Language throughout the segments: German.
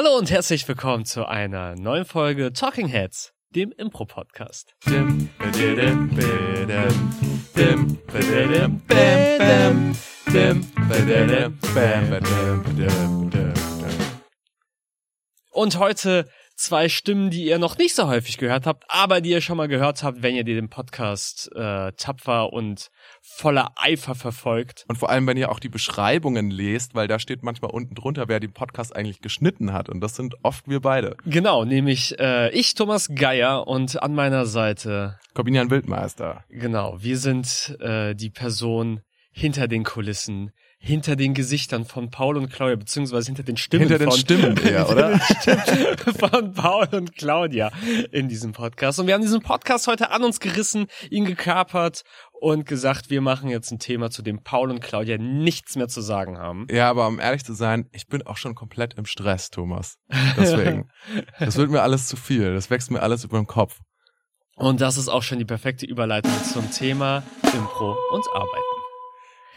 Hallo und herzlich willkommen zu einer neuen Folge Talking Heads, dem Impro-Podcast. Und heute zwei Stimmen, die ihr noch nicht so häufig gehört habt, aber die ihr schon mal gehört habt, wenn ihr den Podcast äh, tapfer und voller Eifer verfolgt. Und vor allem, wenn ihr auch die Beschreibungen lest, weil da steht manchmal unten drunter, wer den Podcast eigentlich geschnitten hat. Und das sind oft wir beide. Genau, nämlich äh, ich, Thomas Geier, und an meiner Seite, Corbinian Wildmeister. genau, wir sind äh, die Person hinter den Kulissen, hinter den Gesichtern von Paul und Claudia, beziehungsweise hinter den Stimmen Hinter den von Stimmen eher, oder? von Paul und Claudia in diesem Podcast. Und wir haben diesen Podcast heute an uns gerissen, ihn gekapert und gesagt, wir machen jetzt ein Thema, zu dem Paul und Claudia nichts mehr zu sagen haben. Ja, aber um ehrlich zu sein, ich bin auch schon komplett im Stress, Thomas. Deswegen. Das wird mir alles zu viel. Das wächst mir alles über den Kopf. Und das ist auch schon die perfekte Überleitung zum Thema Impro und Arbeiten.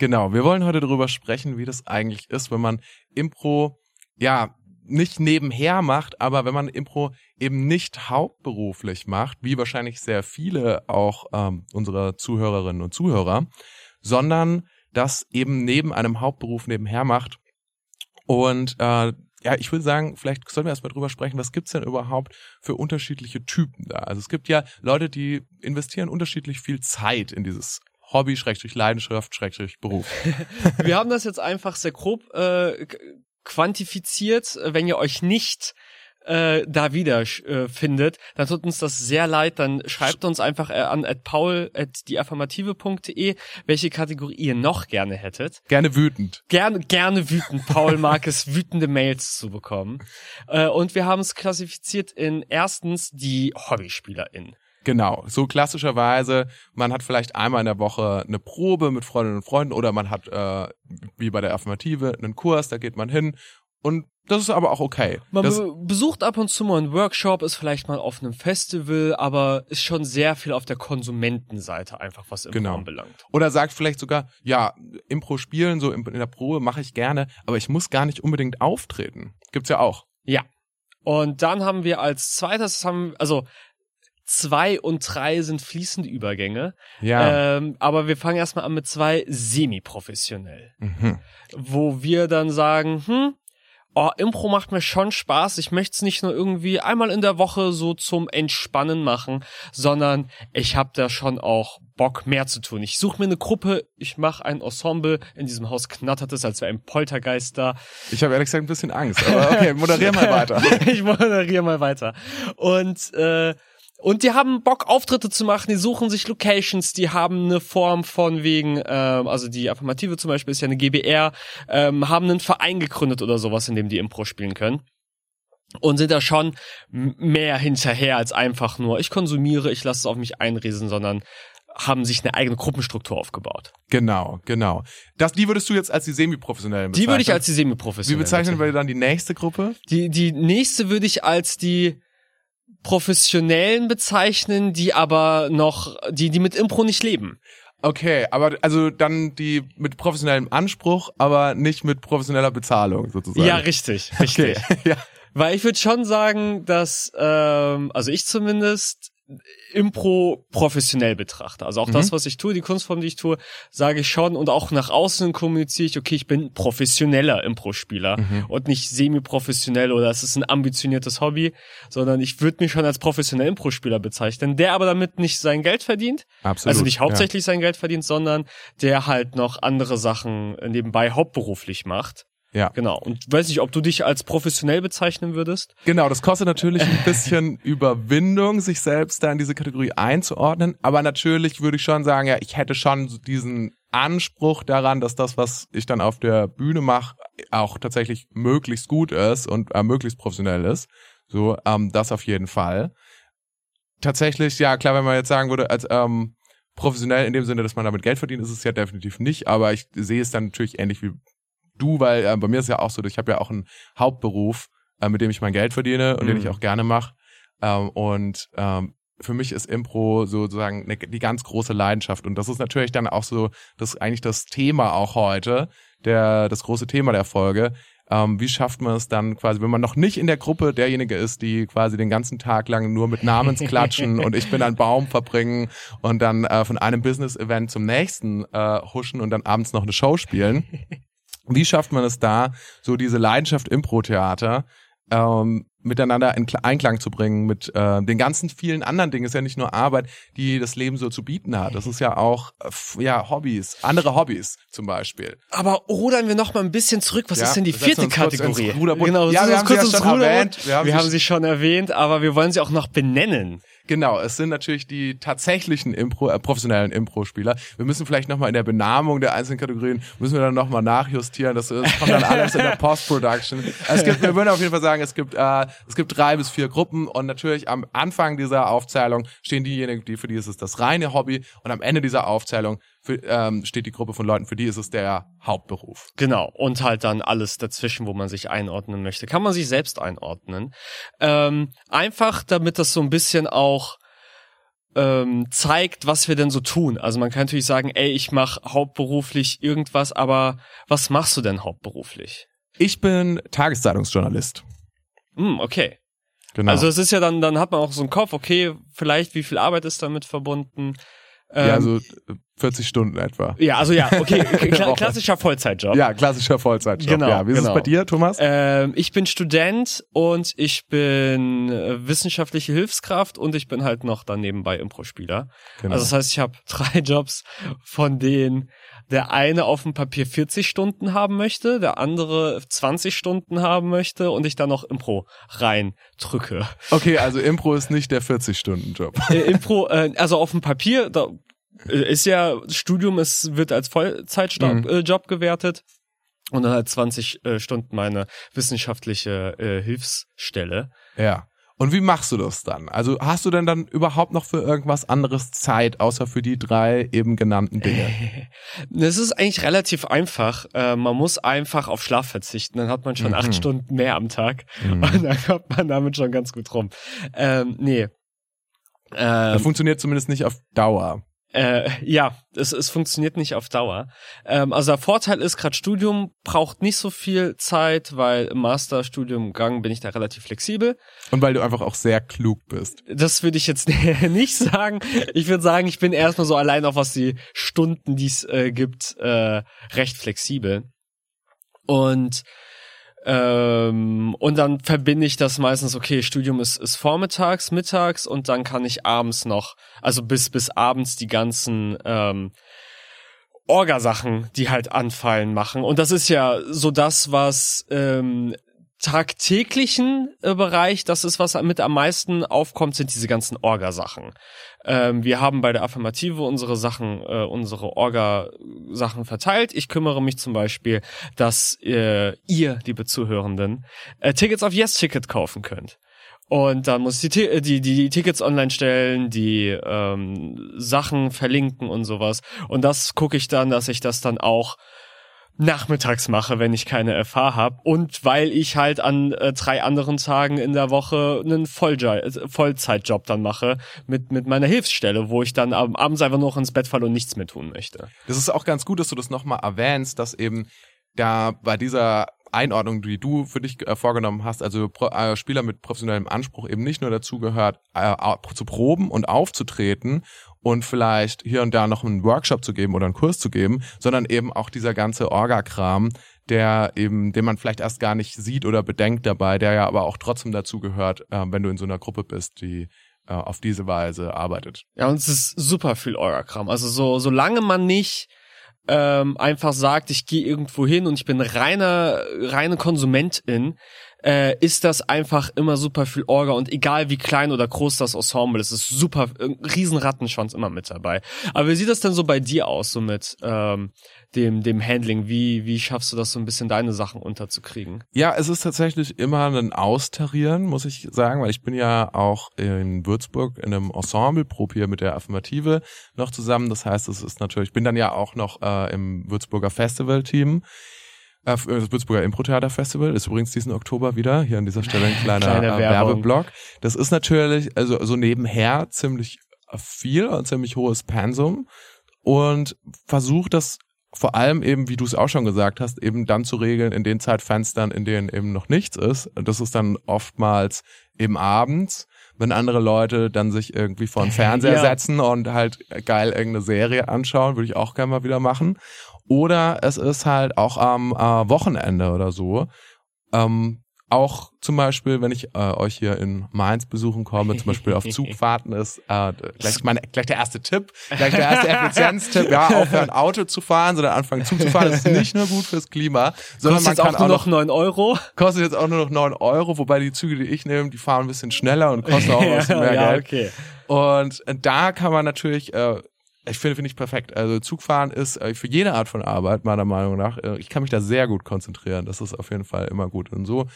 Genau, wir wollen heute darüber sprechen, wie das eigentlich ist, wenn man Impro, ja, nicht nebenher macht, aber wenn man Impro eben nicht hauptberuflich macht, wie wahrscheinlich sehr viele auch ähm, unserer Zuhörerinnen und Zuhörer, sondern das eben neben einem Hauptberuf nebenher macht. Und äh, ja, ich würde sagen, vielleicht sollten wir erstmal drüber sprechen, was gibt's denn überhaupt für unterschiedliche Typen da? Also es gibt ja Leute, die investieren unterschiedlich viel Zeit in dieses Hobby, Schrägstrich Leidenschaft, Schrägstrich Beruf. Wir haben das jetzt einfach sehr grob äh, quantifiziert. Wenn ihr euch nicht äh, da wieder äh, findet, dann tut uns das sehr leid. Dann schreibt uns einfach äh, an at paul at dieaffirmative.de, welche Kategorie ihr noch gerne hättet. Gerne wütend. Gerne, gerne wütend. Paul mag es, wütende Mails zu bekommen. Äh, und wir haben es klassifiziert in erstens die HobbyspielerInnen. Genau, so klassischerweise, man hat vielleicht einmal in der Woche eine Probe mit Freundinnen und Freunden oder man hat, äh, wie bei der Affirmative, einen Kurs, da geht man hin und das ist aber auch okay. Man Das, be besucht ab und zu mal einen Workshop, ist vielleicht mal auf einem Festival, aber ist schon sehr viel auf der Konsumentenseite einfach, was Impro Genau. anbelangt. oder sagt vielleicht sogar, ja, Impro spielen, so in, in der Probe mache ich gerne, aber ich muss gar nicht unbedingt auftreten. Gibt's ja auch. Ja. Und dann haben wir als zweites, haben, also zwei und drei sind fließende Übergänge. Ja. Ähm, aber wir fangen erstmal an mit zwei semi-professionell. mhm. wo wir dann sagen, hm, oh, Impro macht mir schon Spaß. Ich möchte es nicht nur irgendwie einmal in der Woche so zum Entspannen machen, sondern ich habe da schon auch Bock mehr zu tun. Ich suche mir eine Gruppe, ich mache ein Ensemble. In diesem Haus knattert es, als wäre ein Poltergeist da. Ich habe ehrlich gesagt ein bisschen Angst, aber okay, moderier mal weiter. ich moderiere mal weiter. Und äh, und die haben Bock, Auftritte zu machen, die suchen sich Locations, die haben eine Form von wegen, ähm, also die Affirmative zum Beispiel ist ja eine GBR, ähm, haben einen Verein gegründet oder sowas, in dem die Impro spielen können. Und sind da schon mehr hinterher als einfach nur, ich konsumiere, ich lasse es auf mich einrieseln, sondern haben sich eine eigene Gruppenstruktur aufgebaut. Genau, genau. Das, die würdest du jetzt als die semi-professionellen Die bezeichnen. würde ich als die Wie semi-professionelle bezeichnen wir dann die nächste Gruppe? Die, die nächste würde ich als die professionellen bezeichnen, die aber noch, die, die mit Impro nicht leben. Okay, aber also dann die mit professionellem Anspruch, aber nicht mit professioneller Bezahlung sozusagen. Ja, richtig, richtig. Okay. ja. Weil ich würde schon sagen, dass, ähm, also ich zumindest Impro professionell betrachte. Also auch Mhm. das, was ich tue, die Kunstform, die ich tue, sage ich schon und auch nach außen kommuniziere ich, okay, ich bin professioneller Impro-Spieler Mhm. und nicht semi-professionell oder es ist ein ambitioniertes Hobby, sondern ich würde mich schon als professioneller Impro-Spieler bezeichnen, der aber damit nicht sein Geld verdient, Absolut. also nicht hauptsächlich sein Geld verdient, sondern der halt noch andere Sachen nebenbei hauptberuflich macht. Ja. Genau. Und weiß nicht, ob du dich als professionell bezeichnen würdest? Genau, das kostet natürlich ein bisschen Überwindung, sich selbst da in diese Kategorie einzuordnen. Aber natürlich würde ich schon sagen, ja, ich hätte schon diesen Anspruch daran, dass das, was ich dann auf der Bühne mache, auch tatsächlich möglichst gut ist und äh, möglichst professionell ist. So, ähm, das auf jeden Fall. Tatsächlich, ja, klar, wenn man jetzt sagen würde, als ähm, professionell in dem Sinne, dass man damit Geld verdient, ist es ja definitiv nicht. Aber ich sehe es dann natürlich ähnlich wie du, weil äh, bei mir ist ja auch so, ich habe ja auch einen Hauptberuf, äh, mit dem ich mein Geld verdiene und den Mhm. ich auch gerne mache. Ähm, und ähm, für mich ist Impro sozusagen ne, die ganz große Leidenschaft. Und das ist natürlich dann auch so, das eigentlich das Thema auch heute, der, das große Thema der Folge. ähm, wie schafft man es dann quasi, wenn man noch nicht in der Gruppe derjenige ist, die quasi den ganzen Tag lang nur mit Namensklatschen und ich bin ein Baum verbringen und dann äh, von einem Business-Event zum nächsten äh, huschen und dann abends noch eine Show spielen. Wie schafft man es da, so diese Leidenschaft Impro-Theater ähm, miteinander in Einklang zu bringen mit äh, den ganzen vielen anderen Dingen. Es ist ja nicht nur Arbeit, die das Leben so zu bieten hat. Das ist ja auch äh, ja Hobbys, andere Hobbys zum Beispiel. Aber rudern wir noch mal ein bisschen zurück. Was ja, ist denn die vierte Kategorie? Genau, ja, wir haben sie ja schon erwähnt. Wir haben sie schon erwähnt, aber wir wollen sie auch noch benennen. Genau, es sind natürlich die tatsächlichen Impro, äh, professionellen Impro-Spieler. Wir müssen vielleicht nochmal in der Benamung der einzelnen Kategorien, müssen wir dann nochmal nachjustieren. Das, das kommt dann alles in der Post-Production. Es gibt, wir würden auf jeden Fall sagen, es gibt, äh, es gibt drei bis vier Gruppen und natürlich am Anfang dieser Aufzählung stehen diejenigen, die für die ist es das reine Hobby und am Ende dieser Aufzählung für, ähm, steht die Gruppe von Leuten, für die ist es der Hauptberuf. Genau, und halt dann alles dazwischen, wo man sich einordnen möchte. Kann man sich selbst einordnen. Ähm, einfach, damit das so ein bisschen auch ähm, zeigt, was wir denn so tun. Also man kann natürlich sagen, ey, ich mache hauptberuflich irgendwas, aber was machst du denn hauptberuflich? Ich bin Tageszeitungsjournalist. Hm, okay. Genau. Also es ist ja dann, dann hat man auch so einen Kopf, okay, vielleicht wie viel Arbeit ist damit verbunden. Ähm, ja, so 40 Stunden etwa. Ja, also ja, okay, kla klassischer Vollzeitjob. Ja, klassischer Vollzeitjob. Genau. Ja, wie ist genau. es bei dir, Thomas? Ähm, ich bin Student und ich bin äh, wissenschaftliche Hilfskraft und ich bin halt noch dann nebenbei Impro-Spieler. Genau. Also das heißt, ich habe drei Jobs, von denen der eine auf dem Papier 40 Stunden haben möchte, der andere 20 Stunden haben möchte und ich dann noch Impro rein drücke. Okay, also Impro ist nicht der 40-Stunden-Job. Äh, Impro, äh, also auf dem Papier, da ist ja, Studium ist, wird als Vollzeitjob mhm. äh, gewertet. Und dann halt 20 äh, Stunden meine wissenschaftliche äh, Hilfsstelle. Ja. Und wie machst du das dann? Also hast du denn dann überhaupt noch für irgendwas anderes Zeit, außer für die drei eben genannten Dinge? Es ist eigentlich relativ einfach. Äh, man muss einfach auf Schlaf verzichten. Dann hat man schon mhm. acht Stunden mehr am Tag. Mhm. Und dann kommt man damit schon ganz gut rum. Ähm, nee. Ähm, das funktioniert zumindest nicht auf Dauer. Äh, ja, es, es funktioniert nicht auf Dauer. Ähm, also der Vorteil ist, gerade Studium braucht nicht so viel Zeit, weil im Masterstudiumgang bin ich da relativ flexibel. Und weil du einfach auch sehr klug bist. Das würde ich jetzt nicht sagen. Ich würde sagen, ich bin erstmal so allein auf was die Stunden, die es äh, gibt, äh, recht flexibel. Und ähm, und dann verbinde ich das meistens, okay, Studium ist, ist vormittags, mittags und dann kann ich abends noch, also bis, bis abends die ganzen ähm, Orgasachen, die halt anfallen, machen. Und das ist ja so das, was ähm, tagtäglichen äh, Bereich, das ist, was mit am meisten aufkommt, sind diese ganzen Orgasachen. Ähm, wir haben bei der Affirmative unsere Sachen, äh, unsere Orga-Sachen verteilt. Ich kümmere mich zum Beispiel, dass äh, ihr, liebe Zuhörenden, äh, Tickets auf Yes Ticket kaufen könnt. Und dann muss ich die, die, die Tickets online stellen, die ähm, Sachen verlinken und sowas. Und das gucke ich dann, dass ich das dann auch nachmittags mache, wenn ich keine FH habe und weil ich halt an äh, drei anderen Tagen in der Woche einen Vollja Vollzeitjob dann mache mit mit meiner Hilfsstelle, wo ich dann am abends einfach noch ins Bett falle und nichts mehr tun möchte. Das ist auch ganz gut, dass du das nochmal erwähnst, dass eben da bei dieser Einordnung, die du für dich äh, vorgenommen hast, also Pro äh, Spieler mit professionellem Anspruch eben nicht nur dazu gehört, äh, zu proben und aufzutreten und vielleicht hier und da noch einen Workshop zu geben oder einen Kurs zu geben, sondern eben auch dieser ganze Orga-Kram, der eben, den man vielleicht erst gar nicht sieht oder bedenkt dabei, der ja aber auch trotzdem dazu gehört, äh, wenn du in so einer Gruppe bist, die äh, auf diese Weise arbeitet. Ja, und es ist super viel Orga-Kram. Also so, solange man nicht ähm, einfach sagt, ich gehe irgendwo hin und ich bin reiner, reine Konsumentin, äh, ist das einfach immer super viel Orga und egal wie klein oder groß das Ensemble ist, ist super, ein riesen Rattenschwanz immer mit dabei. Aber wie sieht das denn so bei dir aus, so mit ähm, dem, dem Handling? Wie, wie schaffst du das so ein bisschen deine Sachen unterzukriegen? Ja, es ist tatsächlich immer ein Austarieren, muss ich sagen, weil ich bin ja auch in Würzburg in einem Ensemble, prob hier mit der Affirmative noch zusammen. Das heißt, es ist natürlich, ich bin dann ja auch noch äh, im Würzburger Festival-Team. Äh, das Würzburger Impro-Theater Festival ist übrigens diesen Oktober wieder. Hier an dieser Stelle ein kleiner Kleine äh, Werbeblock. Das ist natürlich, also so nebenher ziemlich viel und ziemlich hohes Pensum und versucht das vor allem eben, wie du es auch schon gesagt hast, eben dann zu regeln in den Zeitfenstern, in denen eben noch nichts ist. Das ist dann oftmals eben abends, wenn andere Leute dann sich irgendwie vor den Fernseher Ja. setzen und halt geil irgendeine Serie anschauen, würde ich auch gerne mal wieder machen. Oder es ist halt auch am äh, Wochenende oder so. Ähm, auch zum Beispiel, wenn ich äh, euch hier in Mainz besuchen komme, zum Beispiel auf Zugfahrten ist äh, gleich, mein, gleich der erste Tipp, gleich der erste Effizienztipp, ja, aufhören Auto zu fahren, sondern anfangen Zug zu fahren. Ist nicht nur gut fürs Klima, sondern Kostet man jetzt kann auch nur auch noch 9 Euro. kostet jetzt auch nur noch 9 Euro, wobei die Züge, die ich nehme, die fahren ein bisschen schneller und kosten auch ein bisschen mehr ja, Geld. okay. Und äh, da kann man natürlich, äh, ich finde, finde ich perfekt. Also Zugfahren ist äh, für jede Art von Arbeit, meiner Meinung nach, äh, ich kann mich da sehr gut konzentrieren. Das ist auf jeden Fall immer gut. Und so,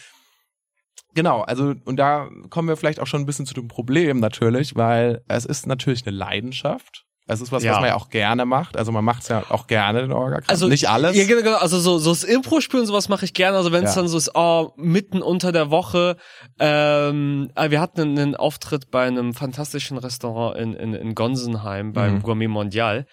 genau, also, und da kommen wir vielleicht auch schon ein bisschen zu dem Problem natürlich, weil es ist natürlich eine Leidenschaft. Es ist was, Ja. was man ja auch gerne macht. Also man macht es ja auch gerne, den Orga. Also nicht alles. Ja, genau, genau. Also so so das Impro-Spielen sowas mache ich gerne. Also wenn es Ja. dann so ist, oh, mitten unter der Woche. Ähm, äh, wir hatten einen, einen Auftritt bei einem fantastischen Restaurant in in, in Gonsenheim beim Mhm. Gourmet Mondial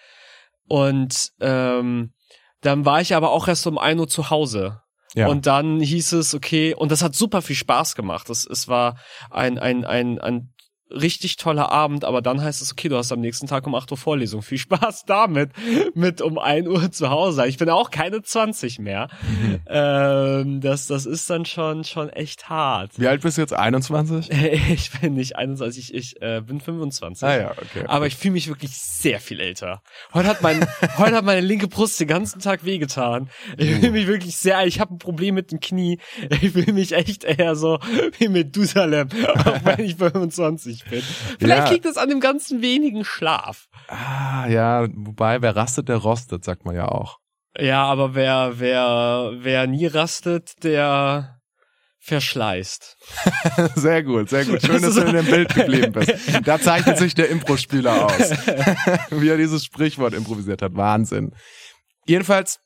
und ähm, dann war ich aber auch erst um 1 Uhr zu Hause. Ja. Und dann hieß es, okay, und das hat super viel Spaß gemacht. Es, es war ein, ein, ein, ein richtig toller Abend, aber dann heißt es, okay, du hast am nächsten Tag um 8 Uhr Vorlesung. Viel Spaß damit, mit um 1 Uhr zu Hause sein. Ich bin auch keine 20 mehr. Mhm. Ähm, das, das ist dann schon, schon echt hart. Wie alt bist du jetzt? 21? Ich bin nicht 21, ich, ich äh, bin 25. Ah ja, okay. Aber ich fühle mich wirklich sehr viel älter. Heute hat mein, heute hat meine linke Brust den ganzen Tag wehgetan. Ich fühle mich wirklich sehr, ich habe ein Problem mit dem Knie. Ich fühle mich echt eher so wie Methusalem, auch wenn ich 25 bin. Vielleicht Ja. liegt es an dem ganzen wenigen Schlaf. Ah, ja, wobei, wer rastet, der rostet, sagt man ja auch. Ja, aber wer, wer, wer nie rastet, der verschleißt. Sehr gut, sehr gut. Schön, Das dass du in dem Bild geblieben bist. Da zeichnet sich der Impro-Spieler aus. Wie er dieses Sprichwort improvisiert hat. Wahnsinn. Jedenfalls,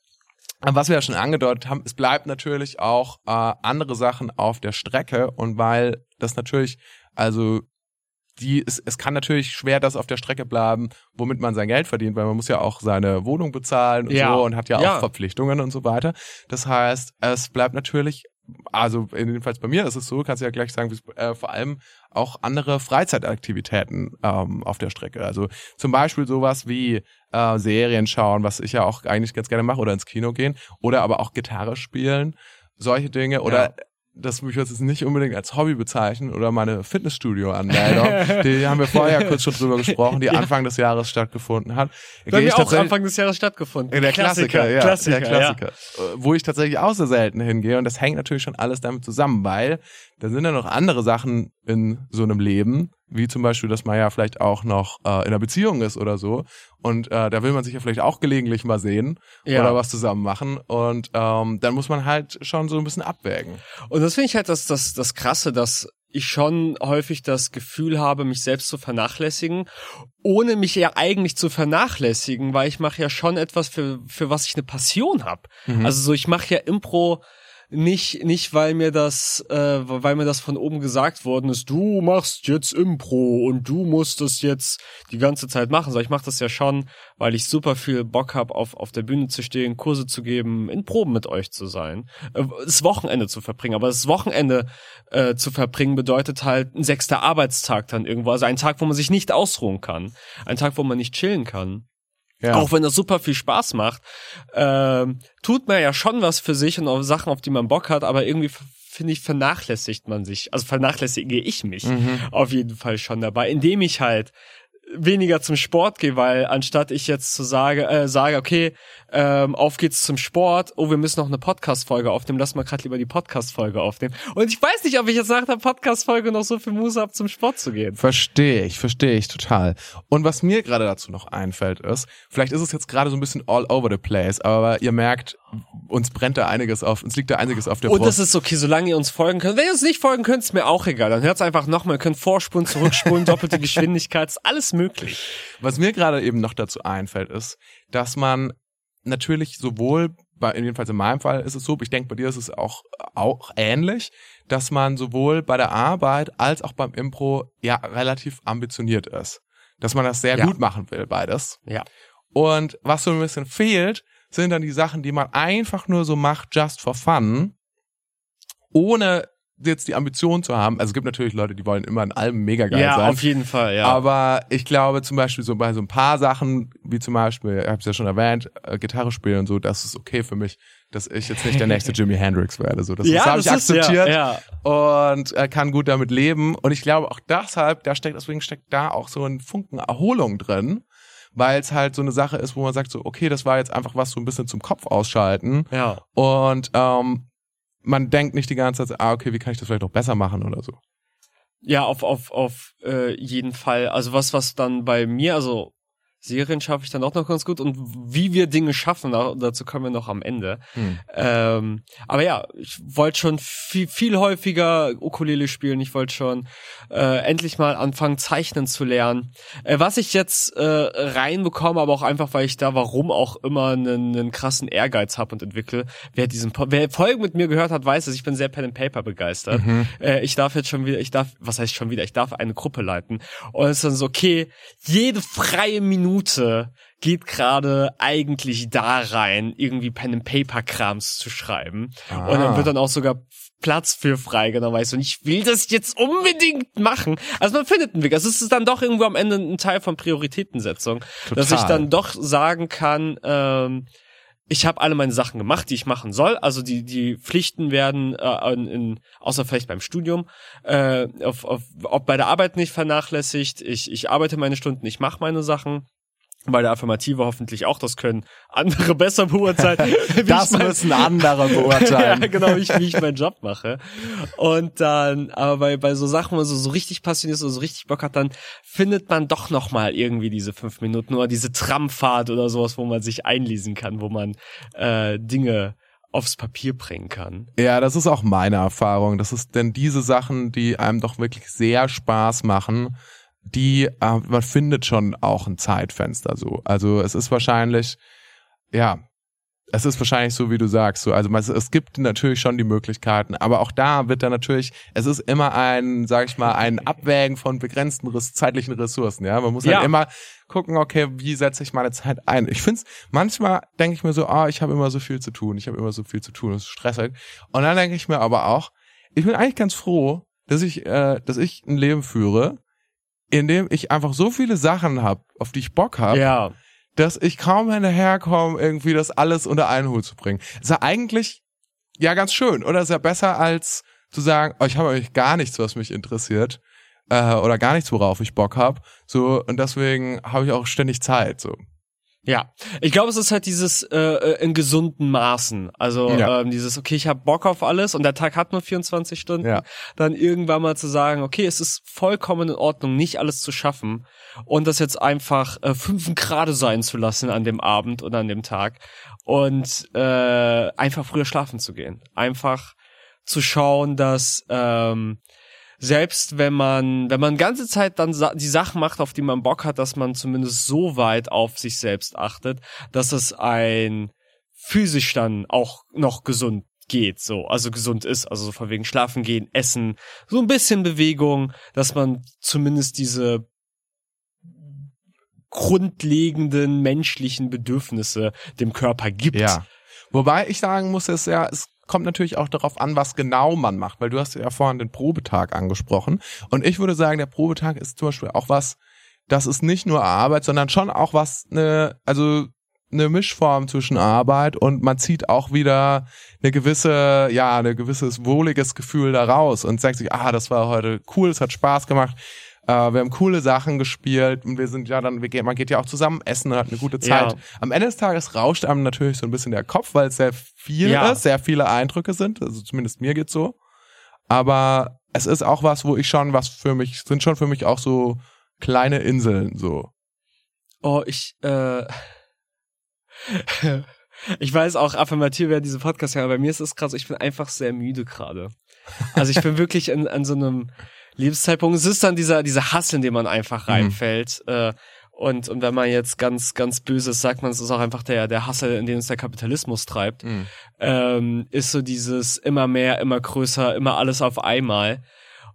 was wir ja schon angedeutet haben, es bleibt natürlich auch äh, andere Sachen auf der Strecke und weil das natürlich, also die, es, es kann natürlich schwer das auf der Strecke bleiben, womit man sein Geld verdient, weil man muss ja auch seine Wohnung bezahlen und Ja. so und hat ja auch Ja. Verpflichtungen und so weiter. Das heißt, es bleibt natürlich, also jedenfalls bei mir ist es so, kannst du ja gleich sagen, äh, vor allem auch andere Freizeitaktivitäten ähm, auf der Strecke. Also zum Beispiel sowas wie äh, Serien schauen, was ich ja auch eigentlich ganz gerne mache, oder ins Kino gehen, oder aber auch Gitarre spielen, solche Dinge, oder Ja. Das würde ich jetzt nicht unbedingt als Hobby bezeichnen oder meine Fitnessstudio-Anmeldung. die haben wir vorher kurz schon drüber gesprochen, die Anfang des Jahres stattgefunden hat. Mir ich auch Anfang des Jahres stattgefunden. der Klassiker, ja, Klassiker, der Klassiker. Äh, Wo ich tatsächlich auch sehr selten hingehe und das hängt natürlich schon alles damit zusammen, weil da sind ja noch andere Sachen in so einem Leben, wie zum Beispiel, dass man ja vielleicht auch noch äh, in einer Beziehung ist oder so und äh, da will man sich ja vielleicht auch gelegentlich mal sehen Ja. oder was zusammen machen und ähm, dann muss man halt schon so ein bisschen abwägen. Und das finde ich halt das, das, das Krasse, dass ich schon häufig das Gefühl habe, mich selbst zu vernachlässigen, ohne mich ja eigentlich zu vernachlässigen, weil ich mache ja schon etwas, für, für was ich eine Passion habe. Also so, ich mache ja Impro nicht, nicht weil mir das, äh, weil mir das von oben gesagt worden ist, du machst jetzt Impro und du musst das jetzt die ganze Zeit machen. So, ich mache das ja schon, weil ich super viel Bock habe, auf, auf der Bühne zu stehen, Kurse zu geben, in Proben mit euch zu sein, äh, das Wochenende zu verbringen. Aber das Wochenende äh, zu verbringen bedeutet halt ein sechster Arbeitstag dann irgendwo. Also ein Tag, wo man sich nicht ausruhen kann. Ein Tag, wo man nicht chillen kann. Ja. Auch wenn das super viel Spaß macht, ähm, tut man ja schon was für sich und auf Sachen, auf die man Bock hat, aber irgendwie finde ich, vernachlässigt man sich, also vernachlässige ich mich Mhm. auf jeden Fall schon dabei, indem ich halt weniger zum Sport gehe, weil anstatt ich jetzt zu sage, äh, sage, okay, ähm, auf geht's zum Sport, oh, wir müssen noch eine Podcast-Folge aufnehmen, lass mal gerade lieber die Podcast-Folge aufnehmen. Und ich weiß nicht, ob ich jetzt nach der Podcast-Folge noch so viel Muße habe, zum Sport zu gehen. Verstehe ich, verstehe ich total. Und was mir gerade dazu noch einfällt ist, vielleicht ist es jetzt gerade so ein bisschen all over the place, aber ihr merkt, uns brennt da einiges auf, uns liegt da einiges auf der Und Brust. das ist okay, solange ihr uns folgen könnt. Wenn ihr uns nicht folgen könnt, ist mir auch egal. Dann hört's einfach nochmal. Ihr könnt vorspulen, zurückspulen, doppelte Geschwindigkeit, ist alles möglich. Was mir gerade eben noch dazu einfällt, ist, dass man natürlich sowohl bei, jedenfalls in meinem Fall ist es so, ich denke, bei dir ist es auch, auch ähnlich, dass man sowohl bei der Arbeit als auch beim Impro ja relativ ambitioniert ist. Dass man das sehr Ja. gut machen will, beides. Ja. Und was so ein bisschen fehlt, sind dann die Sachen, die man einfach nur so macht, just for fun, ohne jetzt die Ambition zu haben. Also es gibt natürlich Leute, die wollen immer in allem mega geil ja, sein. auf jeden Fall, ja. Aber ich glaube zum Beispiel so bei so ein paar Sachen, wie zum Beispiel, ich habe es ja schon erwähnt, äh, Gitarre spielen und so, das ist okay für mich, dass ich jetzt nicht der nächste Jimi Hendrix werde. So, das, ja, das habe ich akzeptiert ja, ja. und äh, kann gut damit leben. Und ich glaube auch deshalb, da steckt, deswegen steckt da auch so ein Funken Erholung drin, weil es halt so eine Sache ist, wo man sagt so, okay, das war jetzt einfach was so ein bisschen zum Kopf ausschalten. Ja. Und ähm, man denkt nicht die ganze Zeit, ah, okay, wie kann ich das vielleicht noch besser machen oder so. Ja, auf, auf, auf äh, jeden Fall. Also was, was dann bei mir, also Serien schaffe ich dann auch noch ganz gut und wie wir Dinge schaffen, dazu kommen wir noch am Ende. Hm. Ähm, aber ja, ich wollte schon viel, viel häufiger Ukulele spielen. Ich wollte schon äh, endlich mal anfangen, zeichnen zu lernen. Äh, was ich jetzt äh, reinbekomme, aber auch einfach, weil ich da warum auch immer einen, einen krassen Ehrgeiz habe und entwickle. Wer diesen wer Folgen mit mir gehört hat, weiß es, ich bin sehr Pen and Paper begeistert. Mhm. Äh, ich darf jetzt schon wieder, ich darf, was heißt schon wieder, ich darf eine Gruppe leiten. Und es ist dann so, okay, jede freie Minute Minute geht gerade eigentlich da rein, irgendwie Pen and Paper Krams zu schreiben. Ah. Und dann wird dann auch sogar Platz für freigenommen, weißt du, und ich will das jetzt unbedingt machen. Also man findet einen Weg. Also es ist dann doch irgendwo am Ende ein Teil von Prioritätensetzung, Total. dass ich dann doch sagen kann, ähm, ich habe alle meine Sachen gemacht, die ich machen soll. Also die die Pflichten werden äh, in, in, außer vielleicht beim Studium, äh, auf, auf, ob bei der Arbeit nicht vernachlässigt. Ich ich arbeite meine Stunden, ich mache meine Sachen bei der Affirmative hoffentlich auch das können andere besser beurteilen. das mein, müssen andere beurteilen. ja, genau, wie ich, wie ich meinen Job mache. Und dann, aber bei, bei so Sachen, wo man so, so richtig passioniert ist oder so richtig Bock hat, dann findet man doch noch mal irgendwie diese fünf Minuten oder diese Tramfahrt oder sowas, wo man sich einlesen kann, wo man äh, Dinge aufs Papier bringen kann. Ja, das ist auch meine Erfahrung. Das ist denn diese Sachen, die einem doch wirklich sehr Spaß machen, die, äh, man findet schon auch ein Zeitfenster so. Also es ist wahrscheinlich, ja, es ist wahrscheinlich so, wie du sagst. So, also es gibt natürlich schon die Möglichkeiten, aber auch da wird dann natürlich, es ist immer ein, sag ich mal, ein Abwägen von begrenzten zeitlichen Ressourcen. Ja, man muss halt ja. halt immer gucken, okay, wie setze ich meine Zeit ein. Ich finde manchmal denke ich mir so, ah, ich habe immer so viel zu tun, ich habe immer so viel zu tun, das ist stressig. Und dann denke ich mir aber auch, ich bin eigentlich ganz froh, dass ich, äh, dass ich ein Leben führe, in dem ich einfach so viele Sachen habe, auf die ich Bock habe, ja. dass ich kaum hinterherkomme, irgendwie das alles unter einen Hut zu bringen. Ist ja eigentlich ja ganz schön, oder? Ist ja besser als zu sagen, oh, ich habe eigentlich gar nichts, was mich interessiert äh, oder gar nichts, worauf ich Bock habe. So und deswegen habe ich auch ständig Zeit. So. Ja, ich glaube, es ist halt dieses äh, äh, in gesunden Maßen. Also ja. ähm, dieses, okay, ich habe Bock auf alles und der Tag hat nur 24 Stunden. Ja. Dann irgendwann mal zu sagen, okay, es ist vollkommen in Ordnung, nicht alles zu schaffen und das jetzt einfach äh, fünf Grad sein zu lassen an dem Abend oder an dem Tag und äh, einfach früher schlafen zu gehen. Einfach zu schauen, dass ähm, selbst wenn man, wenn man ganze Zeit dann die Sachen macht, auf die man Bock hat, dass man zumindest so weit auf sich selbst achtet, dass es ein physisch dann auch noch gesund geht, so, also gesund ist, also so von wegen schlafen gehen, essen, so ein bisschen Bewegung, dass man zumindest diese grundlegenden menschlichen Bedürfnisse dem Körper gibt. Ja. Wobei ich sagen muss, es ja, es kommt natürlich auch darauf an, was genau man macht, weil du hast ja vorhin den Probetag angesprochen. Und ich würde sagen, der Probetag ist zum Beispiel auch was, das ist nicht nur Arbeit, sondern schon auch was, eine, also eine Mischform zwischen Arbeit und man zieht auch wieder eine gewisse, ja, eine gewisses wohliges Gefühl daraus und sagt sich, ah, das war heute cool, es hat Spaß gemacht. Äh, wir haben coole Sachen gespielt und wir sind ja dann, wir man geht ja auch zusammen essen und hat eine gute Zeit. Ja. Am Ende des Tages rauscht einem natürlich so ein bisschen der Kopf, weil es sehr viel ja. ist, sehr viele Eindrücke sind. Also zumindest mir geht's so. Aber es ist auch was, wo ich schon was für mich, sind schon für mich auch so kleine Inseln so. Oh, ich, äh, ich weiß auch, affirmativ werden diese Podcast ja, aber bei mir ist es krass, ich bin einfach sehr müde gerade. Also ich bin wirklich an, an so einem, Lebenszeitpunkt. Es ist dann dieser, dieser Hass, in den man einfach mhm. reinfällt. Mhm. Äh, und, und wenn man jetzt ganz, ganz böse ist, sagt man, es ist auch einfach der, der Hassel, in den uns der Kapitalismus treibt, mhm. ähm, ist so dieses immer mehr, immer größer, immer alles auf einmal.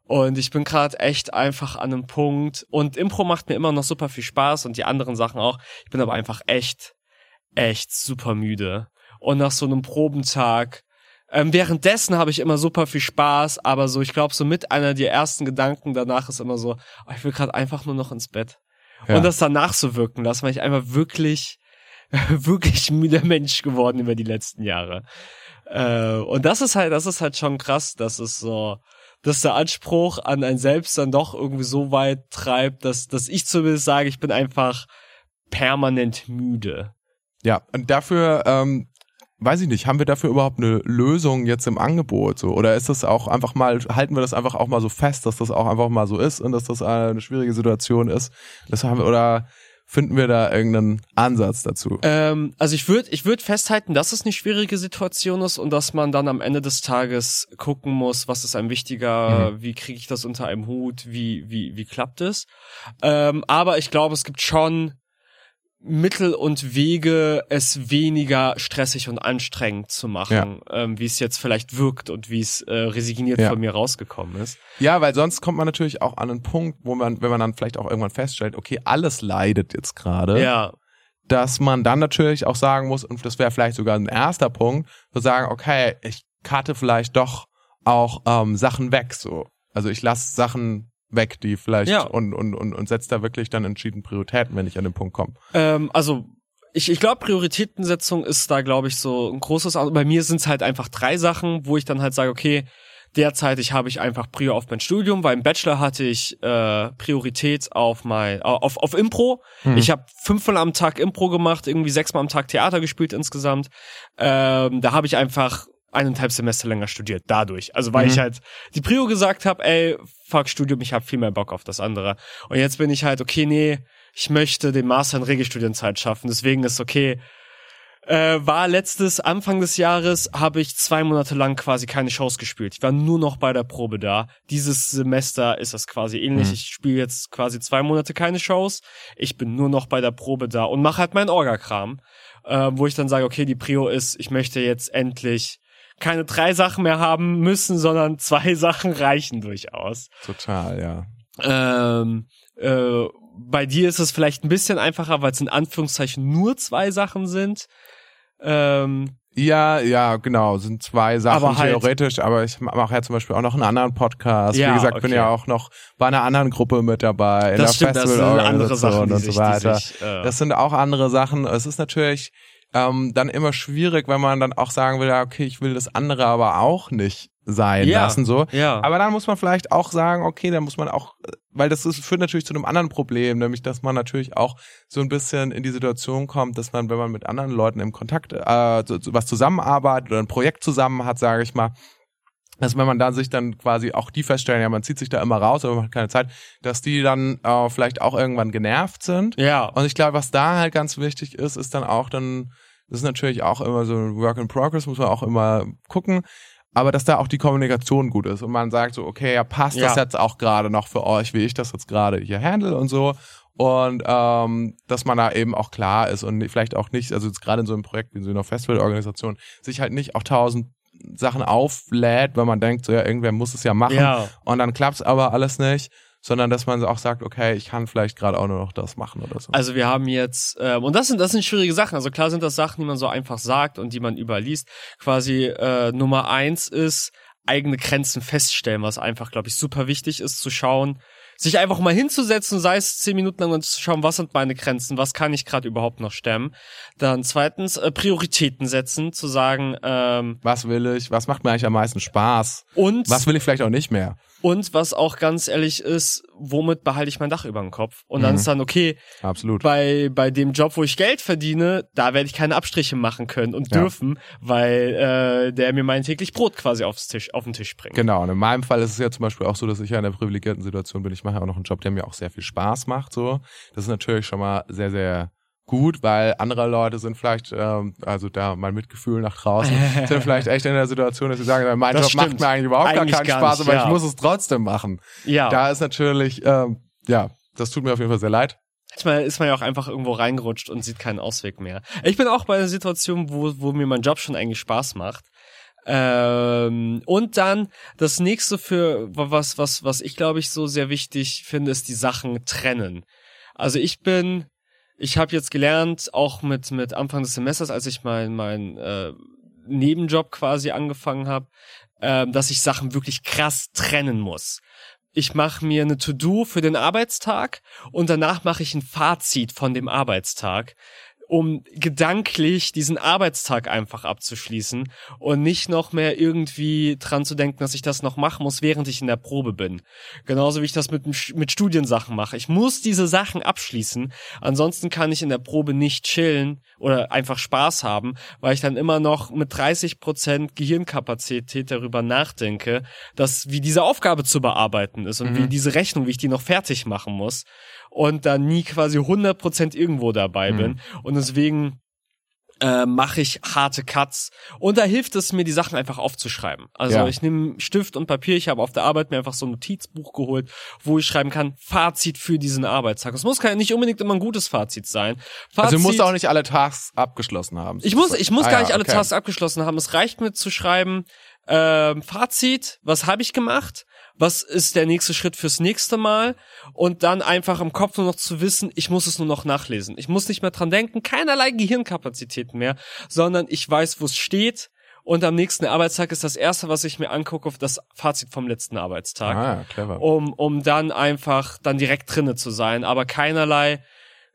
Und ich bin gerade echt einfach an einem Punkt. Und Impro macht mir immer noch super viel Spaß und die anderen Sachen auch. Ich bin aber einfach echt echt super müde. Und nach so einem Probentag, ähm, währenddessen habe ich immer super viel Spaß, aber so, ich glaube, so mit einer der ersten Gedanken danach ist immer so, oh, ich will gerade einfach nur noch ins Bett. Ja. Und das danach so wirken lassen, weil ich einfach wirklich, wirklich müder Mensch geworden über die letzten Jahre. Äh, und das ist halt, das ist halt schon krass, dass es so, dass der Anspruch an ein Selbst dann doch irgendwie so weit treibt, dass, dass ich zumindest sage, ich bin einfach permanent müde. Ja, und dafür, ähm, weiß ich nicht, haben wir dafür überhaupt eine Lösung jetzt im Angebot so? Oder ist das auch einfach mal, halten wir das einfach auch mal so fest, dass das auch einfach mal so ist und dass das eine schwierige Situation ist? Das haben wir, oder finden wir da irgendeinen Ansatz dazu? Ähm, also ich würde ich würd festhalten, dass es eine schwierige Situation ist und dass man dann am Ende des Tages gucken muss, was ist einem wichtiger, Mhm. wie kriege ich das unter einem Hut, wie, wie, wie klappt es. Ähm, aber ich glaube, es gibt schon Mittel und Wege, es weniger stressig und anstrengend zu machen, ähm, wie es jetzt vielleicht wirkt und wie es äh, resigniert Ja. von mir rausgekommen ist. Ja, weil sonst kommt man natürlich auch an einen Punkt, wo man, wenn man dann vielleicht auch irgendwann feststellt, okay, alles leidet jetzt gerade. Ja, dass man dann natürlich auch sagen muss, und das wäre vielleicht sogar ein erster Punkt, zu sagen, okay, ich cutte vielleicht doch auch ähm, Sachen weg, so. Also ich lasse Sachen weg, die vielleicht Ja. und, und, und, und setze da wirklich dann entschieden Prioritäten, wenn ich an den Punkt komme. Ähm, also ich, ich glaube, Prioritätensetzung ist da, glaube ich, so ein großes. Also bei mir sind es halt einfach drei Sachen, wo ich dann halt sage, okay, derzeitig habe ich einfach Prio auf mein Studium, weil im Bachelor hatte ich äh, Priorität auf mein auf auf Impro. Hm. Ich habe fünfmal am Tag Impro gemacht, irgendwie sechsmal am Tag Theater gespielt insgesamt. Ähm, da habe ich einfach eineinhalb Semester länger studiert, dadurch. Also weil Mhm. ich halt die Prio gesagt habe, ey, fuck Studium, ich habe viel mehr Bock auf das andere. Und jetzt bin ich halt, okay, nee, ich möchte den Master in Regelstudienzeit schaffen. Deswegen ist okay. Äh, war letztes, Anfang des Jahres, habe ich zwei Monate lang quasi keine Shows gespielt. Ich war nur noch bei der Probe da. Dieses Semester ist das quasi ähnlich. Mhm. Ich spiele jetzt quasi zwei Monate keine Shows. Ich bin nur noch bei der Probe da und mache halt meinen Orga-Kram. Äh, wo ich dann sage, okay, die Prio ist, ich möchte jetzt endlich keine drei Sachen mehr haben müssen, sondern zwei Sachen reichen durchaus. Total, ja. Ähm, äh, bei dir ist es vielleicht ein bisschen einfacher, weil es in Anführungszeichen nur zwei Sachen sind. Ähm, Ja, ja, genau, sind zwei Sachen Aber halt- theoretisch, aber ich mache ja zum Beispiel auch noch einen anderen Podcast. Ja, Wie gesagt, bin okay. ja auch noch bei einer anderen Gruppe mit dabei, in das der stimmt, das sind andere Sachen, und sich, so weiter. Sich, äh, Das sind auch andere Sachen. Es ist natürlich ähm, dann immer schwierig, wenn man dann auch sagen will, ja, okay, ich will das andere aber auch nicht sein Ja. lassen, so. ja. Aber dann muss man vielleicht auch sagen, okay, dann muss man auch, weil das ist, führt natürlich zu einem anderen Problem, nämlich dass man natürlich auch so ein bisschen in die Situation kommt, dass man, wenn man mit anderen Leuten im Kontakt äh, so, so was zusammenarbeitet oder ein Projekt zusammen hat, sage ich mal, dass wenn man da sich dann quasi auch die feststellen, ja, man zieht sich da immer raus, aber man hat keine Zeit, dass die dann äh, vielleicht auch irgendwann genervt sind. ja. Und ich glaube, was da halt ganz wichtig ist, ist dann auch dann, das ist natürlich auch immer so ein Work in Progress, muss man auch immer gucken, aber dass da auch die Kommunikation gut ist und man sagt so, okay, ja, passt das Ja. jetzt auch gerade noch für euch, wie ich das jetzt gerade hier handle und so. Und ähm, dass man da eben auch klar ist und vielleicht auch nicht, also jetzt gerade in so einem Projekt wie in so einer Festivalorganisation, sich halt nicht auch tausend Sachen auflädt, weil man denkt, so ja, irgendwer muss es ja machen Ja. und dann klappt's aber alles nicht, sondern dass man auch sagt, okay, ich kann vielleicht gerade auch nur noch das machen oder so. Also wir haben jetzt, ähm, und das sind, das sind schwierige Sachen. Also klar sind das Sachen, die man so einfach sagt und die man überliest. Quasi äh, Nummer eins ist eigene Grenzen feststellen, was einfach, glaube ich, super wichtig ist zu schauen, sich einfach mal hinzusetzen, sei es zehn Minuten lang und zu schauen, was sind meine Grenzen, was kann ich gerade überhaupt noch stemmen. Dann zweitens äh, Prioritäten setzen, zu sagen ähm, was will ich, was macht mir eigentlich am meisten Spaß, und was will ich vielleicht auch nicht mehr. und was auch ganz ehrlich ist, womit behalte ich mein Dach über dem Kopf? Und dann Mhm. ist dann okay, Absolut. bei, bei dem Job, wo ich Geld verdiene, da werde ich keine Abstriche machen können und Ja. dürfen, weil äh, der mir mein täglich Brot quasi aufs Tisch, auf den Tisch bringt. Genau, und in meinem Fall ist es ja zum Beispiel auch so, dass ich ja in einer privilegierten Situation bin. Ich mache ja auch noch einen Job, der mir auch sehr viel Spaß macht. So, Das ist natürlich schon mal sehr, sehr gut, weil andere Leute sind vielleicht, ähm, also da mein Mitgefühl nach draußen, sind vielleicht echt in der Situation, dass sie sagen, mein Das Job macht stimmt. mir eigentlich überhaupt Eigentlich gar keinen Spaß, aber ja. ich muss es trotzdem machen. Ja, Da ist natürlich, ähm, ja, das tut mir auf jeden Fall sehr leid. manchmal ist man ja auch einfach irgendwo reingerutscht und sieht keinen Ausweg mehr. Ich bin auch bei einer Situation, wo, wo mir mein Job schon eigentlich Spaß macht. Ähm, und dann das nächste für was, was, was ich glaube ich so sehr wichtig finde, ist die Sachen trennen. Also ich bin ich habe jetzt gelernt, auch mit mit Anfang des Semesters, als ich mein mein äh, Nebenjob quasi angefangen habe, äh, dass ich Sachen wirklich krass trennen muss. Ich mache mir eine To-Do für den Arbeitstag und danach mache ich ein Fazit von dem Arbeitstag um gedanklich diesen Arbeitstag einfach abzuschließen und nicht noch mehr irgendwie dran zu denken, dass ich das noch machen muss, während ich in der Probe bin. Genauso wie ich das mit, mit Studiensachen mache. Ich muss diese Sachen abschließen, ansonsten kann ich in der Probe nicht chillen oder einfach Spaß haben, weil ich dann immer noch mit 30 Prozent Gehirnkapazität darüber nachdenke, dass wie diese Aufgabe zu bearbeiten ist und mhm. wie diese Rechnung, wie ich die noch fertig machen muss und dann nie quasi 100% irgendwo dabei mhm. bin. Und deswegen äh, mache ich harte Cuts. Und da hilft es mir, die Sachen einfach aufzuschreiben. Also ja. ich nehme Stift und Papier, ich habe auf der Arbeit mir einfach so ein Notizbuch geholt, wo ich schreiben kann, Fazit für diesen Arbeitstag. Es muss ja nicht unbedingt immer ein gutes Fazit sein. Fazit, also du musst auch nicht alle Tasks abgeschlossen haben. Ich muss, ich muss ah, gar nicht ja, alle okay. Tasks abgeschlossen haben. Es reicht mir zu schreiben, äh, Fazit, was habe ich gemacht? Was ist der nächste Schritt fürs nächste Mal und dann einfach im Kopf nur noch zu wissen, ich muss es nur noch nachlesen. Ich muss nicht mehr dran denken, keinerlei Gehirnkapazitäten mehr, sondern ich weiß, wo es steht und am nächsten Arbeitstag ist das erste, was ich mir angucke, das Fazit vom letzten Arbeitstag. Ah, clever. Um, um dann einfach dann direkt drinne zu sein, aber keinerlei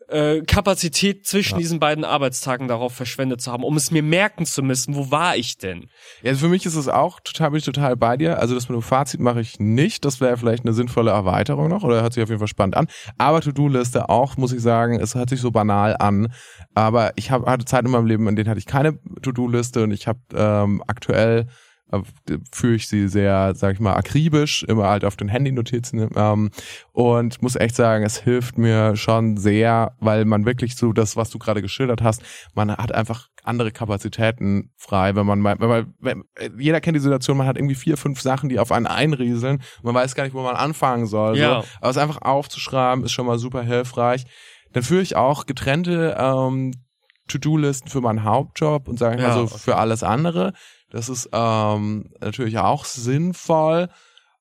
äh, Kapazität zwischen ja. diesen beiden Arbeitstagen darauf verschwendet zu haben, um es mir merken zu müssen, wo war ich denn? Ja, also für mich ist es auch total, bin ich total bei dir. Also das mit dem Fazit mache ich nicht. Das wäre vielleicht eine sinnvolle Erweiterung noch oder hört sich auf jeden Fall spannend an. Aber To-Do-Liste auch, muss ich sagen, es hört sich so banal an. Aber ich hab, hatte Zeit in meinem Leben, in denen hatte ich keine To-Do-Liste und ich habe ähm, aktuell führe ich sie sehr, sag ich mal, akribisch, immer halt auf den Handy-Notizen. Ähm, und muss echt sagen, es hilft mir schon sehr, weil man wirklich so das, was du gerade geschildert hast, man hat einfach andere Kapazitäten frei, wenn man mal, wenn man, wenn, jeder kennt die Situation, man hat irgendwie vier, fünf Sachen, die auf einen einrieseln, man weiß gar nicht, wo man anfangen soll. Ja. So. Aber es einfach aufzuschreiben, ist schon mal super hilfreich. Dann führe ich auch getrennte ähm, To-Do-Listen für meinen Hauptjob und sage ich ja, mal so okay. für alles andere. Das ist ähm, natürlich auch sinnvoll.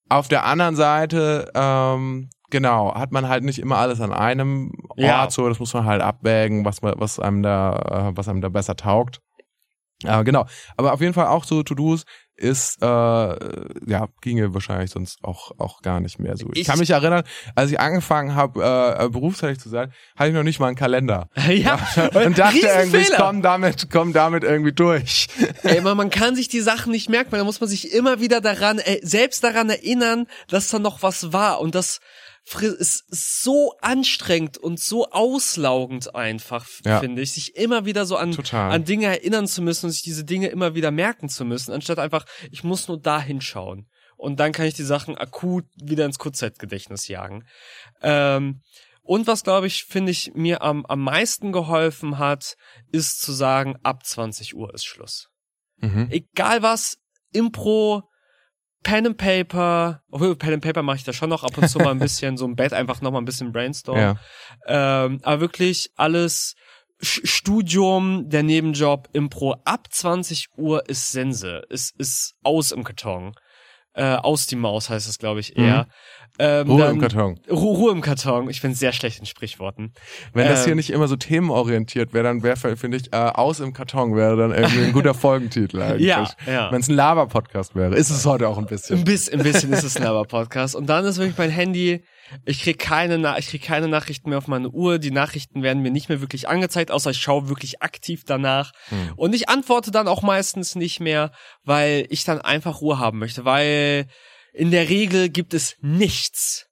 Auf der anderen Seite, ähm, genau, hat man halt nicht immer alles an einem Ort ja. so, das muss man halt abwägen, was, was einem da, äh, was einem da besser taugt. Äh, genau, aber auf jeden Fall auch so To-Dos, ist, äh, ja, ginge wahrscheinlich sonst auch, auch gar nicht mehr so. Ich, ich kann mich erinnern, als ich angefangen habe, äh, äh, berufstätig zu sein, hatte ich noch nicht mal einen Kalender. ja. Und dachte irgendwie, ich komm damit, komm damit irgendwie durch. Ey, man, man kann sich die Sachen nicht merken, weil da muss man sich immer wieder daran, äh, selbst daran erinnern, dass da noch was war und das, ist so anstrengend und so auslaugend einfach, ja. finde ich, sich immer wieder so an, an Dinge erinnern zu müssen und sich diese Dinge immer wieder merken zu müssen, anstatt einfach, ich muss nur da hinschauen. Und dann kann ich die Sachen akut wieder ins Kurzzeitgedächtnis jagen. Ähm, und was, glaube ich, finde ich, mir am, am meisten geholfen hat, ist zu sagen, ab 20 Uhr ist Schluss. Mhm. Egal was, Impro, Pen and Paper, obwohl Pen and Paper mache ich da schon noch ab und zu mal ein bisschen, so im Bett einfach noch mal ein bisschen brainstorm. Ja. Ähm, aber wirklich alles Studium, der Nebenjob, Impro ab 20 Uhr ist Sense, ist, ist aus im Karton. Äh, aus die Maus heißt es, glaube ich, eher. Mhm. Ähm, Ruhe dann, im Karton. Ru Ruhe im Karton. Ich bin sehr schlecht in Sprichworten. Wenn ähm, das hier ähm, nicht immer so themenorientiert wäre, dann wäre, finde ich, äh, aus im Karton wäre dann irgendwie ein guter Folgentitel eigentlich. ja, ja. Wenn es ein Lava-Podcast wäre. Ist es heute auch ein bisschen. Ein bisschen, ein bisschen ist es ein Lava-Podcast. Und dann ist wirklich mein Handy, ich krieg keine, Na ich krieg keine Nachrichten mehr auf meine Uhr. Die Nachrichten werden mir nicht mehr wirklich angezeigt, außer ich schaue wirklich aktiv danach. Hm. Und ich antworte dann auch meistens nicht mehr, weil ich dann einfach Ruhe haben möchte, weil in der Regel gibt es nichts,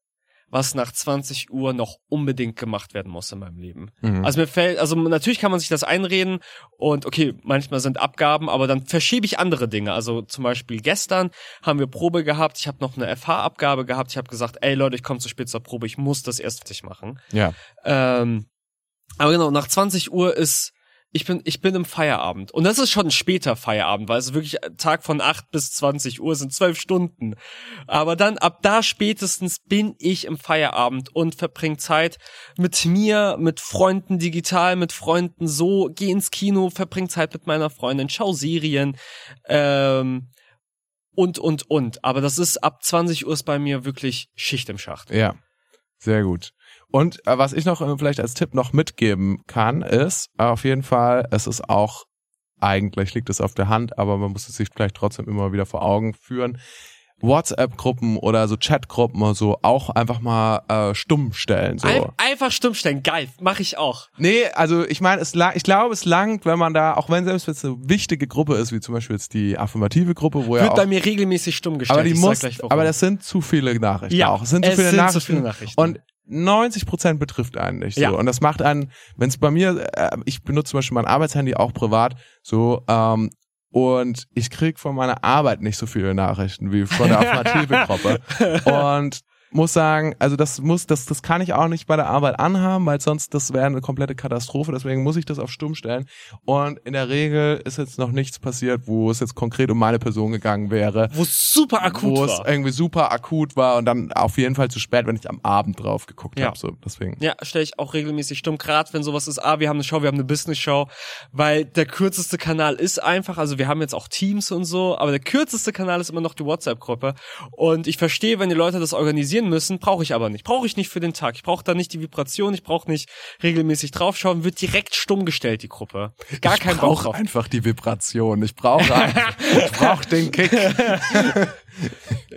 was nach 20 Uhr noch unbedingt gemacht werden muss in meinem Leben. Mhm. Also mir fällt, also natürlich kann man sich das einreden und okay, manchmal sind Abgaben, aber dann verschiebe ich andere Dinge. Also zum Beispiel gestern haben wir Probe gehabt, ich habe noch eine FH-Abgabe gehabt, ich habe gesagt, ey Leute, ich komme zu spät zur Probe, ich muss das erst fertig machen. Ja. Ähm, aber genau, nach 20 Uhr ist ich bin, ich bin im Feierabend. Und das ist schon ein später Feierabend, weil es wirklich Tag von 8 bis 20 Uhr sind zwölf Stunden. Aber dann ab da spätestens bin ich im Feierabend und verbringe Zeit mit mir, mit Freunden digital, mit Freunden so, geh ins Kino, verbring Zeit mit meiner Freundin, schau Serien, ähm, und, und, und. Aber das ist ab 20 Uhr ist bei mir wirklich Schicht im Schacht. Ja. Sehr gut. Und äh, was ich noch äh, vielleicht als Tipp noch mitgeben kann, ist äh, auf jeden Fall, es ist auch eigentlich liegt es auf der Hand, aber man muss es sich vielleicht trotzdem immer wieder vor Augen führen. WhatsApp-Gruppen oder so Chat-Gruppen oder so auch einfach mal äh, stumm stellen. So. Ein, einfach stumm stellen, geil, mache ich auch. Nee, also ich meine, ich glaube, es langt, wenn man da, auch wenn selbst wenn es eine wichtige Gruppe ist, wie zum Beispiel jetzt die affirmative Gruppe, wo ja Wird auch, bei mir regelmäßig stumm gestellt. aber die muss, aber das sind zu viele Nachrichten Ja, auch. Es sind zu es viele sind zu Nachrichten. viele Nachrichten. Und 90 Prozent betrifft einen nicht so. Ja. Und das macht einen, wenn es bei mir, äh, ich benutze zum Beispiel mein Arbeitshandy auch privat, so, ähm, und ich krieg von meiner Arbeit nicht so viele Nachrichten wie von der Affirmative-Gruppe. und muss sagen, also das muss, das, das kann ich auch nicht bei der Arbeit anhaben, weil sonst das wäre eine komplette Katastrophe. Deswegen muss ich das auf stumm stellen. Und in der Regel ist jetzt noch nichts passiert, wo es jetzt konkret um meine Person gegangen wäre wo es super akut wo es war. irgendwie super akut war und dann auf jeden Fall zu spät, wenn ich am Abend drauf geguckt Ja. habe. So, deswegen. Ja, stelle ich auch regelmäßig stumm, gerade wenn sowas ist, ah, wir haben eine Show, wir haben eine Business-Show, weil der kürzeste Kanal ist einfach, also wir haben jetzt auch Teams und so, aber der kürzeste Kanal ist immer noch die WhatsApp-Gruppe und ich verstehe, wenn die Leute das organisieren müssen, brauche ich aber nicht, brauche ich nicht für den Tag, ich brauche da nicht die Vibration, ich brauche nicht regelmäßig draufschauen, wird direkt stumm gestellt, die Gruppe. Gar ich kein Bock brauche drauf. einfach die Vibration. Ich brauche einfach, ich brauche den Kick.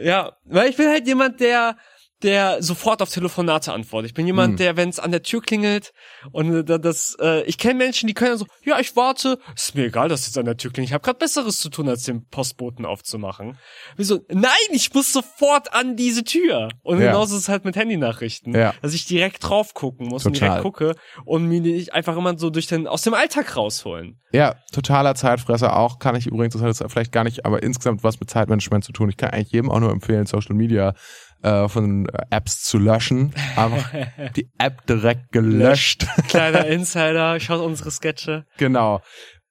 Ja, weil ich bin halt jemand, der der sofort auf Telefonate antwortet. Ich bin jemand, Hm. der, wenn es an der Tür klingelt und äh, da- das, äh, ich kenne Menschen, die können so, ja, ich warte, ist mir egal, dass jetzt an der Tür klingelt. Ich habe gerade Besseres zu tun, als den Postboten aufzumachen. Wieso? Nein, ich muss sofort an diese Tür. Und Ja. genauso ist es halt mit Handynachrichten, Ja. dass ich direkt drauf gucken muss und Total. direkt gucke und mir nicht einfach immer so durch den aus dem Alltag rausholen. Ja, totaler Zeitfresser auch. Kann ich übrigens, das hat jetzt vielleicht gar nicht, aber insgesamt was mit Zeitmanagement zu tun. Ich kann eigentlich jedem auch nur empfehlen, Social Media äh, von Apps zu löschen. Einfach die App direkt gelöscht. Kleiner Insider, schaut unsere Sketche. Genau.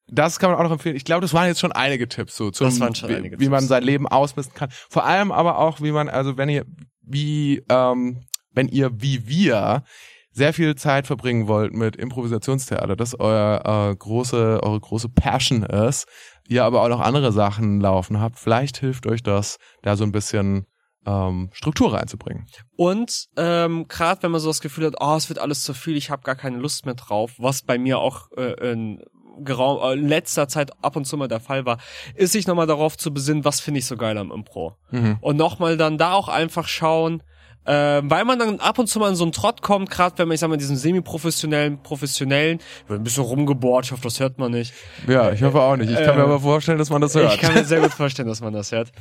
Das kann man auch noch empfehlen. Ich glaube, das waren jetzt schon einige Tipps so zum, Das waren schon wie, einige wie man Tipps. sein Leben ausmisten kann. Vor allem aber auch, wie man, also wenn ihr, wie, ähm, wenn ihr wie wir sehr viel Zeit verbringen wollt mit Improvisationstheater, das euer äh, große, eure große Passion ist, ihr aber auch noch andere Sachen laufen habt, vielleicht hilft euch das, da so ein bisschen ähm, Struktur reinzubringen. Und ähm, gerade wenn man so das Gefühl hat, oh, es wird alles zu viel, ich habe gar keine Lust mehr drauf, was bei mir auch äh, in, gerau äh, in letzter Zeit ab und zu mal der Fall war, ist sich nochmal darauf zu besinnen, was finde ich so geil am Impro. Mhm. Und nochmal dann da auch einfach schauen, äh, weil man dann ab und zu mal in so einen Trott kommt, gerade wenn man, ich sag mal, diesen semi-professionellen, professionellen, wird ein bisschen rumgebohrt, ich hoffe, das hört man nicht. Ja, ich hoffe auch nicht. Ich kann mir Ähm, aber vorstellen, dass man das hört. Ich kann mir sehr gut vorstellen, dass man das hört.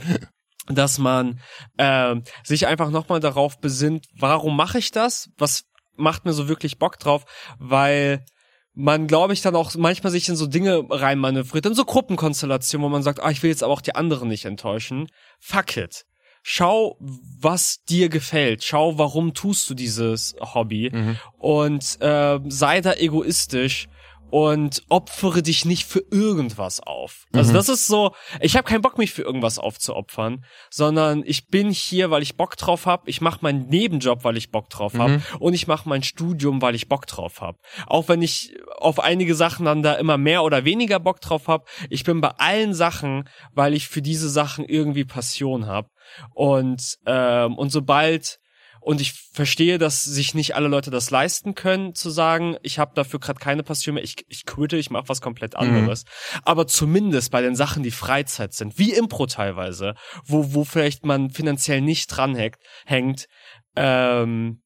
Dass man ähm, sich einfach nochmal darauf besinnt, warum mache ich das? Was macht mir so wirklich Bock drauf? Weil man, glaube ich, dann auch manchmal sich in so Dinge reinmanövriert, in so Gruppenkonstellationen, wo man sagt, ah, ich will jetzt aber auch die anderen nicht enttäuschen. Fuck it. Schau, was dir gefällt. Schau, warum tust du dieses Hobby. Mhm. Und äh, sei da egoistisch und opfere dich nicht für irgendwas auf. Also Mhm. das ist so, ich habe keinen Bock, mich für irgendwas aufzuopfern, sondern ich bin hier, weil ich Bock drauf habe. Ich mache meinen Nebenjob, weil ich Bock drauf habe. Mhm. Und ich mache mein Studium, weil ich Bock drauf habe. Auch wenn ich auf einige Sachen dann da immer mehr oder weniger Bock drauf habe. Ich bin bei allen Sachen, weil ich für diese Sachen irgendwie Passion habe. Und, ähm, und sobald und ich verstehe, dass sich nicht alle Leute das leisten können, zu sagen, ich habe dafür gerade keine Passion mehr, ich, ich quitte, ich mache was komplett anderes. Aber zumindest bei den Sachen, die Freizeit sind, wie Impro teilweise, wo, wo vielleicht man finanziell nicht dranhängt, hängt, ähm,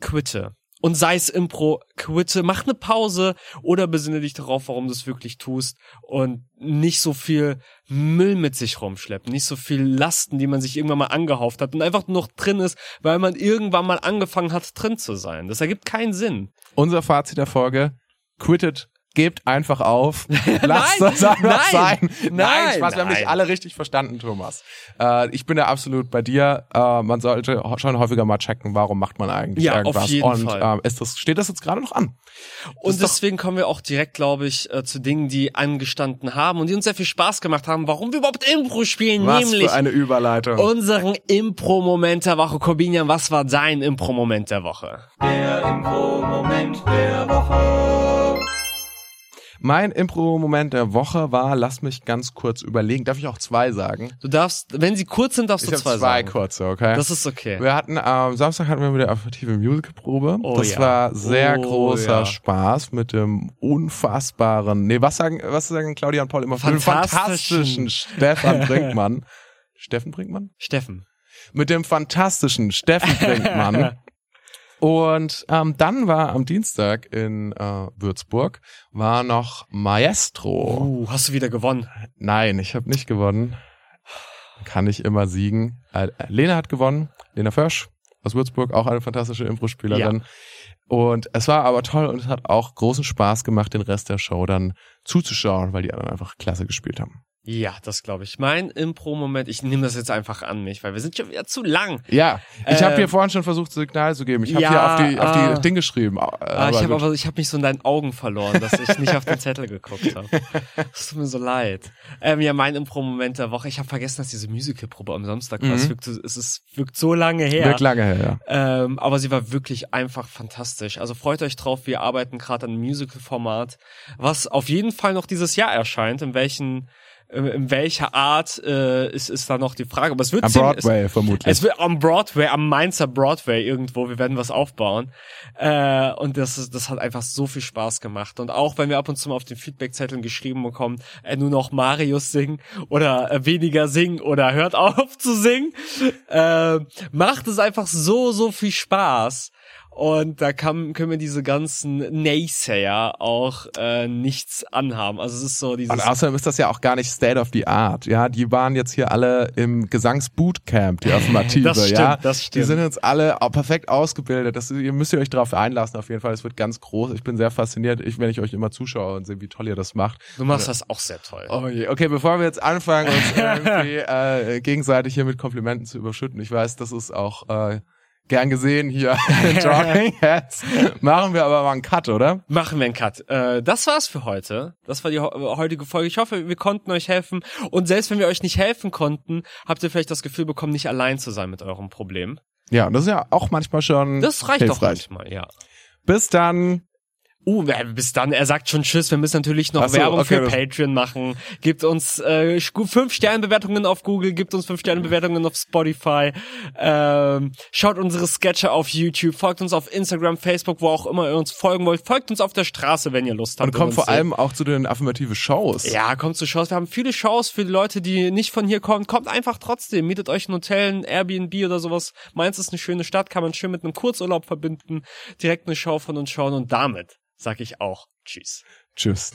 quitte. Und sei es Impro, quitte, mach eine Pause oder besinne dich darauf, warum du es wirklich tust und nicht so viel Müll mit sich rumschleppen, nicht so viel Lasten, die man sich irgendwann mal angehauft hat und einfach nur noch drin ist, weil man irgendwann mal angefangen hat, drin zu sein. Das ergibt keinen Sinn. Unser Fazit der Folge, quittet, gebt einfach auf, lasst Nein, das einfach nein, sein. nein, Spaß, wir haben nein. dich alle richtig verstanden, Thomas. Äh, ich bin da absolut bei dir. Äh, man sollte ho- schon häufiger mal checken, warum macht man eigentlich Ja, auf irgendwas. jeden Und Fall. ähm, ist das, steht das jetzt gerade noch an? Und deswegen kommen wir auch direkt, glaube ich, äh, zu Dingen, die angestanden haben und die uns sehr viel Spaß gemacht haben, warum wir überhaupt Impro spielen, Was nämlich für eine Überleitung. unseren Impro-Moment der Woche. Corbinian, was war dein Impro-Moment der Woche? Der Impro-Moment der Woche. Mein Impro-Moment der Woche war, lass mich ganz kurz überlegen. Darf ich auch zwei sagen? Du darfst, wenn sie kurz sind, darfst Ich du zwei, zwei sagen. kurze, okay? Das ist okay. wir hatten am Samstag hatten wir wieder affektive Musical-Probe. Oh das ja. war sehr Oh großer ja. Spaß mit dem unfassbaren, nee, was sagen, was sagen Claudia und Paul immer? Mit dem Fantastischen. fantastischen Stefan Brinkmann. Steffen Brinkmann? Steffen. mit dem fantastischen Steffen Brinkmann. Und ähm, dann war am Dienstag in äh, Würzburg war noch Maestro. Uh, hast du wieder gewonnen? Nein, ich habe nicht gewonnen. Kann ich immer siegen. Äh, Lena hat gewonnen. Lena Försch aus Würzburg, auch eine fantastische Impro-Spielerin. Und es war aber toll und es hat auch großen Spaß gemacht, den Rest der Show dann zuzuschauen, weil die anderen einfach klasse gespielt haben. Ja, das glaube ich. Mein Impro-Moment, ich nehme das jetzt einfach an mich, weil wir sind schon wieder zu lang. Ja, ich habe Ähm, hier vorhin schon versucht, Signal zu geben. Ich habe ja, hier auf die, auf ah. die Ding geschrieben. Ah, Aber ich habe aber, ich habe mich so in deinen Augen verloren, dass ich nicht auf den Zettel geguckt habe. Es tut mir so leid. Ähm, ja, mein Impro-Moment der Woche. Ich habe vergessen, dass diese Musical-Probe am Samstag war. Es, Mhm. wirkt, so- es ist, wirkt so lange her. Wirkt lange her, ja. Ähm, aber sie war wirklich einfach fantastisch. Also freut euch drauf, wir arbeiten gerade an einem Musical-Format, was auf jeden Fall noch dieses Jahr erscheint. In welchen, in welcher Art äh, ist, ist da noch die Frage. Aber es wird Am ziemlich- Broadway vermutlich. Es wird am Broadway, am Mainzer Broadway irgendwo. Wir werden was aufbauen. Äh, und das, ist, das hat einfach so viel Spaß gemacht. Und auch wenn wir ab und zu mal auf den Feedbackzetteln geschrieben bekommen, äh, nur noch Marius singen oder äh, weniger singen oder hört auf zu singen, äh, macht es einfach so, so viel Spaß. Und da kann, können wir diese ganzen Naysayer auch äh, nichts anhaben. Also es ist so dieses... Und außerdem ist das ja auch gar nicht State of the Art. Ja, die waren jetzt hier alle im Gesangsbootcamp, die Affirmative. Das stimmt, ja, das Die stimmt. sind jetzt alle perfekt ausgebildet. Das, ihr müsst ihr euch darauf einlassen. Auf jeden Fall, es wird ganz groß. Ich bin sehr fasziniert, ich, wenn ich euch immer zuschaue und sehe, wie toll ihr das macht. du machst das auch sehr toll. Oh je. Okay, bevor wir jetzt anfangen, uns irgendwie äh, gegenseitig hier mit Komplimenten zu überschütten, ich weiß, das ist auch äh, gern gesehen hier in Talking Heads. Machen wir aber mal einen Cut, oder? Machen wir einen Cut. Äh, das war's für heute. Das war die heutige Folge. Ich hoffe, wir konnten euch helfen. Und selbst wenn wir euch nicht helfen konnten, habt ihr vielleicht das Gefühl bekommen, nicht allein zu sein mit eurem Problem. Ja, und das ist ja auch manchmal schon Das reicht doch hilfreich. manchmal, ja. Bis dann. Uh, bis dann, er sagt schon Tschüss, wir müssen natürlich noch so, Werbung okay, für Patreon machen. Gibt uns äh, fünf Sternbewertungen auf Google, gibt uns fünf Sternbewertungen auf Spotify. Ähm, schaut unsere Sketche auf YouTube, folgt uns auf Instagram, Facebook, wo auch immer ihr uns folgen wollt. Folgt uns auf der Straße, wenn ihr Lust habt. Und kommt vor allem auch zu den affirmative Shows. Ja, kommt zu Shows. Wir haben viele Shows für die Leute, die nicht von hier kommen. Kommt einfach trotzdem. Mietet euch ein Hotel, ein Airbnb oder sowas. Mainz ist eine schöne Stadt, kann man schön mit einem Kurzurlaub verbinden. Direkt eine Show von uns schauen und damit sag ich auch Tschüss. Tschüss.